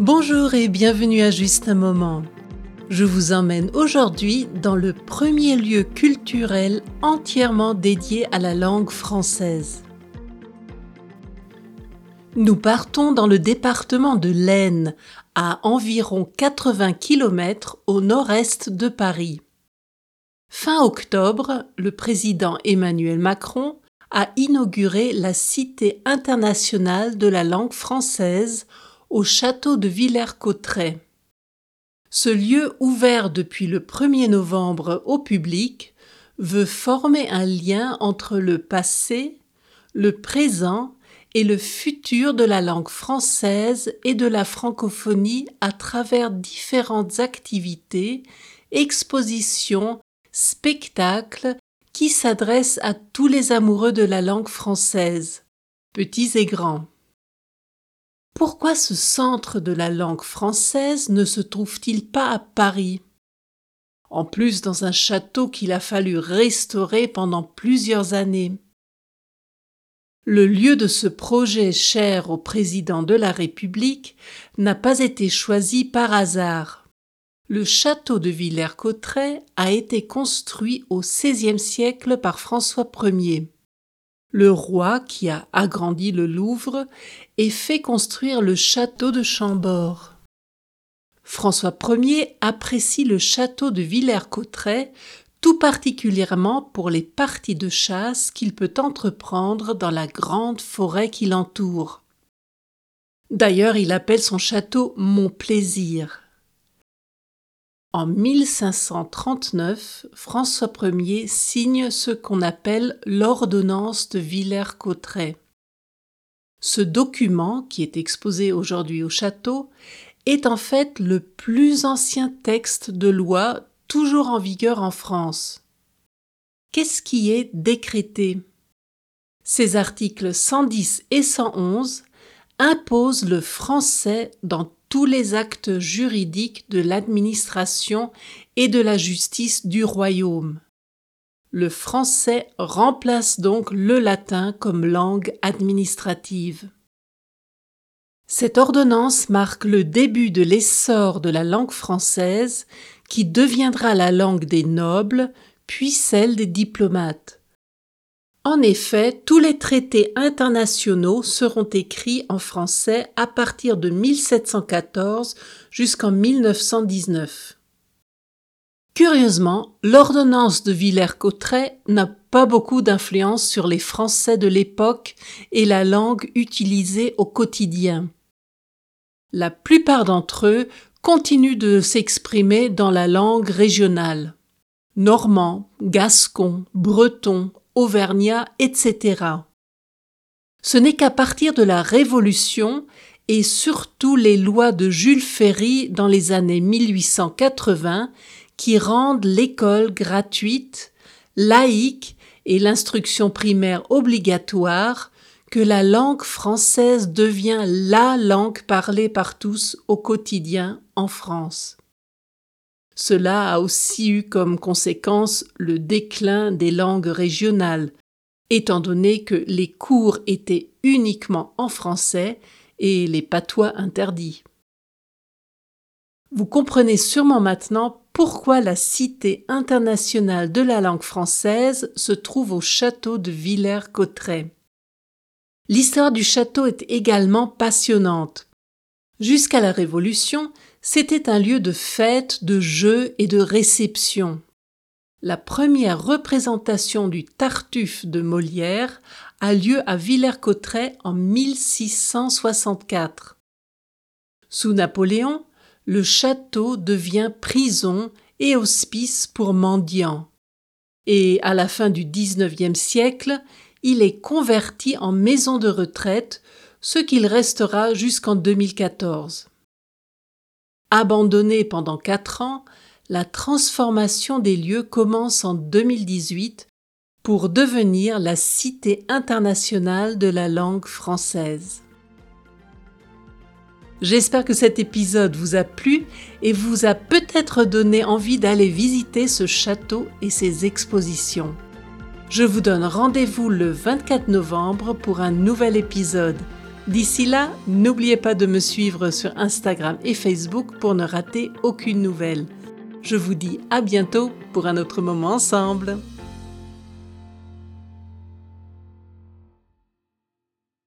Bonjour et bienvenue à Juste un moment. Je vous emmène aujourd'hui dans le premier lieu culturel entièrement dédié à la langue française. Nous partons dans le département de l'Aisne, à environ 80 km au nord-est de Paris. Fin octobre, le président Emmanuel Macron a inauguré la Cité internationale de la langue française au château de Villers-Cotterêts. Ce lieu ouvert depuis le 1er novembre au public veut former un lien entre le passé, le présent et le futur de la langue française et de la francophonie à travers différentes activités, expositions, spectacles qui s'adressent à tous les amoureux de la langue française, petits et grands. Pourquoi ce centre de la langue française ne se trouve-t-il pas à Paris? En plus dans un château qu'il a fallu restaurer pendant plusieurs années. Le lieu de ce projet cher au président de la République n'a pas été choisi par hasard. Le château de Villers-Cotterêts a été construit au XVIe siècle par François Ier le roi qui a agrandi le Louvre et fait construire le château de Chambord. François Ier apprécie le château de Villers-Cotterêts tout particulièrement pour les parties de chasse qu'il peut entreprendre dans la grande forêt qui l'entoure. D'ailleurs, il appelle son château Mon plaisir. En 1539, François Ier signe ce qu'on appelle l'ordonnance de Villers-Cotterêts. Ce document, qui est exposé aujourd'hui au château, est en fait le plus ancien texte de loi toujours en vigueur en France. Qu'est-ce qui est décrété? Ces articles 110 et 111 imposent le français dans tous les actes juridiques de l'administration et de la justice du royaume. Le français remplace donc le latin comme langue administrative. Cette ordonnance marque le début de l'essor de la langue française qui deviendra la langue des nobles, puis celle des diplomates. En effet, tous les traités internationaux seront écrits en français à partir de 1714 jusqu'en 1919. Curieusement, l'ordonnance de Villers-Cotterêts n'a pas beaucoup d'influence sur les Français de l'époque et la langue utilisée au quotidien. La plupart d'entre eux continuent de s'exprimer dans la langue régionale. Normand, gascon, breton, auvergnat, etc. Ce n'est qu'à partir de la Révolution et surtout les lois de Jules Ferry dans les années 1880 qui rendent l'école gratuite, laïque et l'instruction primaire obligatoire que la langue française devient la langue parlée par tous au quotidien en France. Cela a aussi eu comme conséquence le déclin des langues régionales, étant donné que les cours étaient uniquement en français et les patois interdits. Vous comprenez sûrement maintenant pourquoi la Cité internationale de la langue française se trouve au château de Villers-Cotterêts. L'histoire du château est également passionnante. Jusqu'à la Révolution, c'était un lieu de fête, de jeux et de réception. La première représentation du Tartuffe de Molière a lieu à Villers-Cotterêts en 1664. Sous Napoléon, le château devient prison et hospice pour mendiants. Et à la fin du XIXe siècle, il est converti en maison de retraite, ce qu'il restera jusqu'en 2014. Abandonné pendant quatre ans, la transformation des lieux commence en 2018 pour devenir la Cité internationale de la langue française. J'espère que cet épisode vous a plu et vous a peut-être donné envie d'aller visiter ce château et ses expositions. Je vous donne rendez-vous le 24 novembre pour un nouvel épisode. D'ici là, n'oubliez pas de me suivre sur Instagram et Facebook pour ne rater aucune nouvelle. Je vous dis à bientôt pour un autre moment ensemble.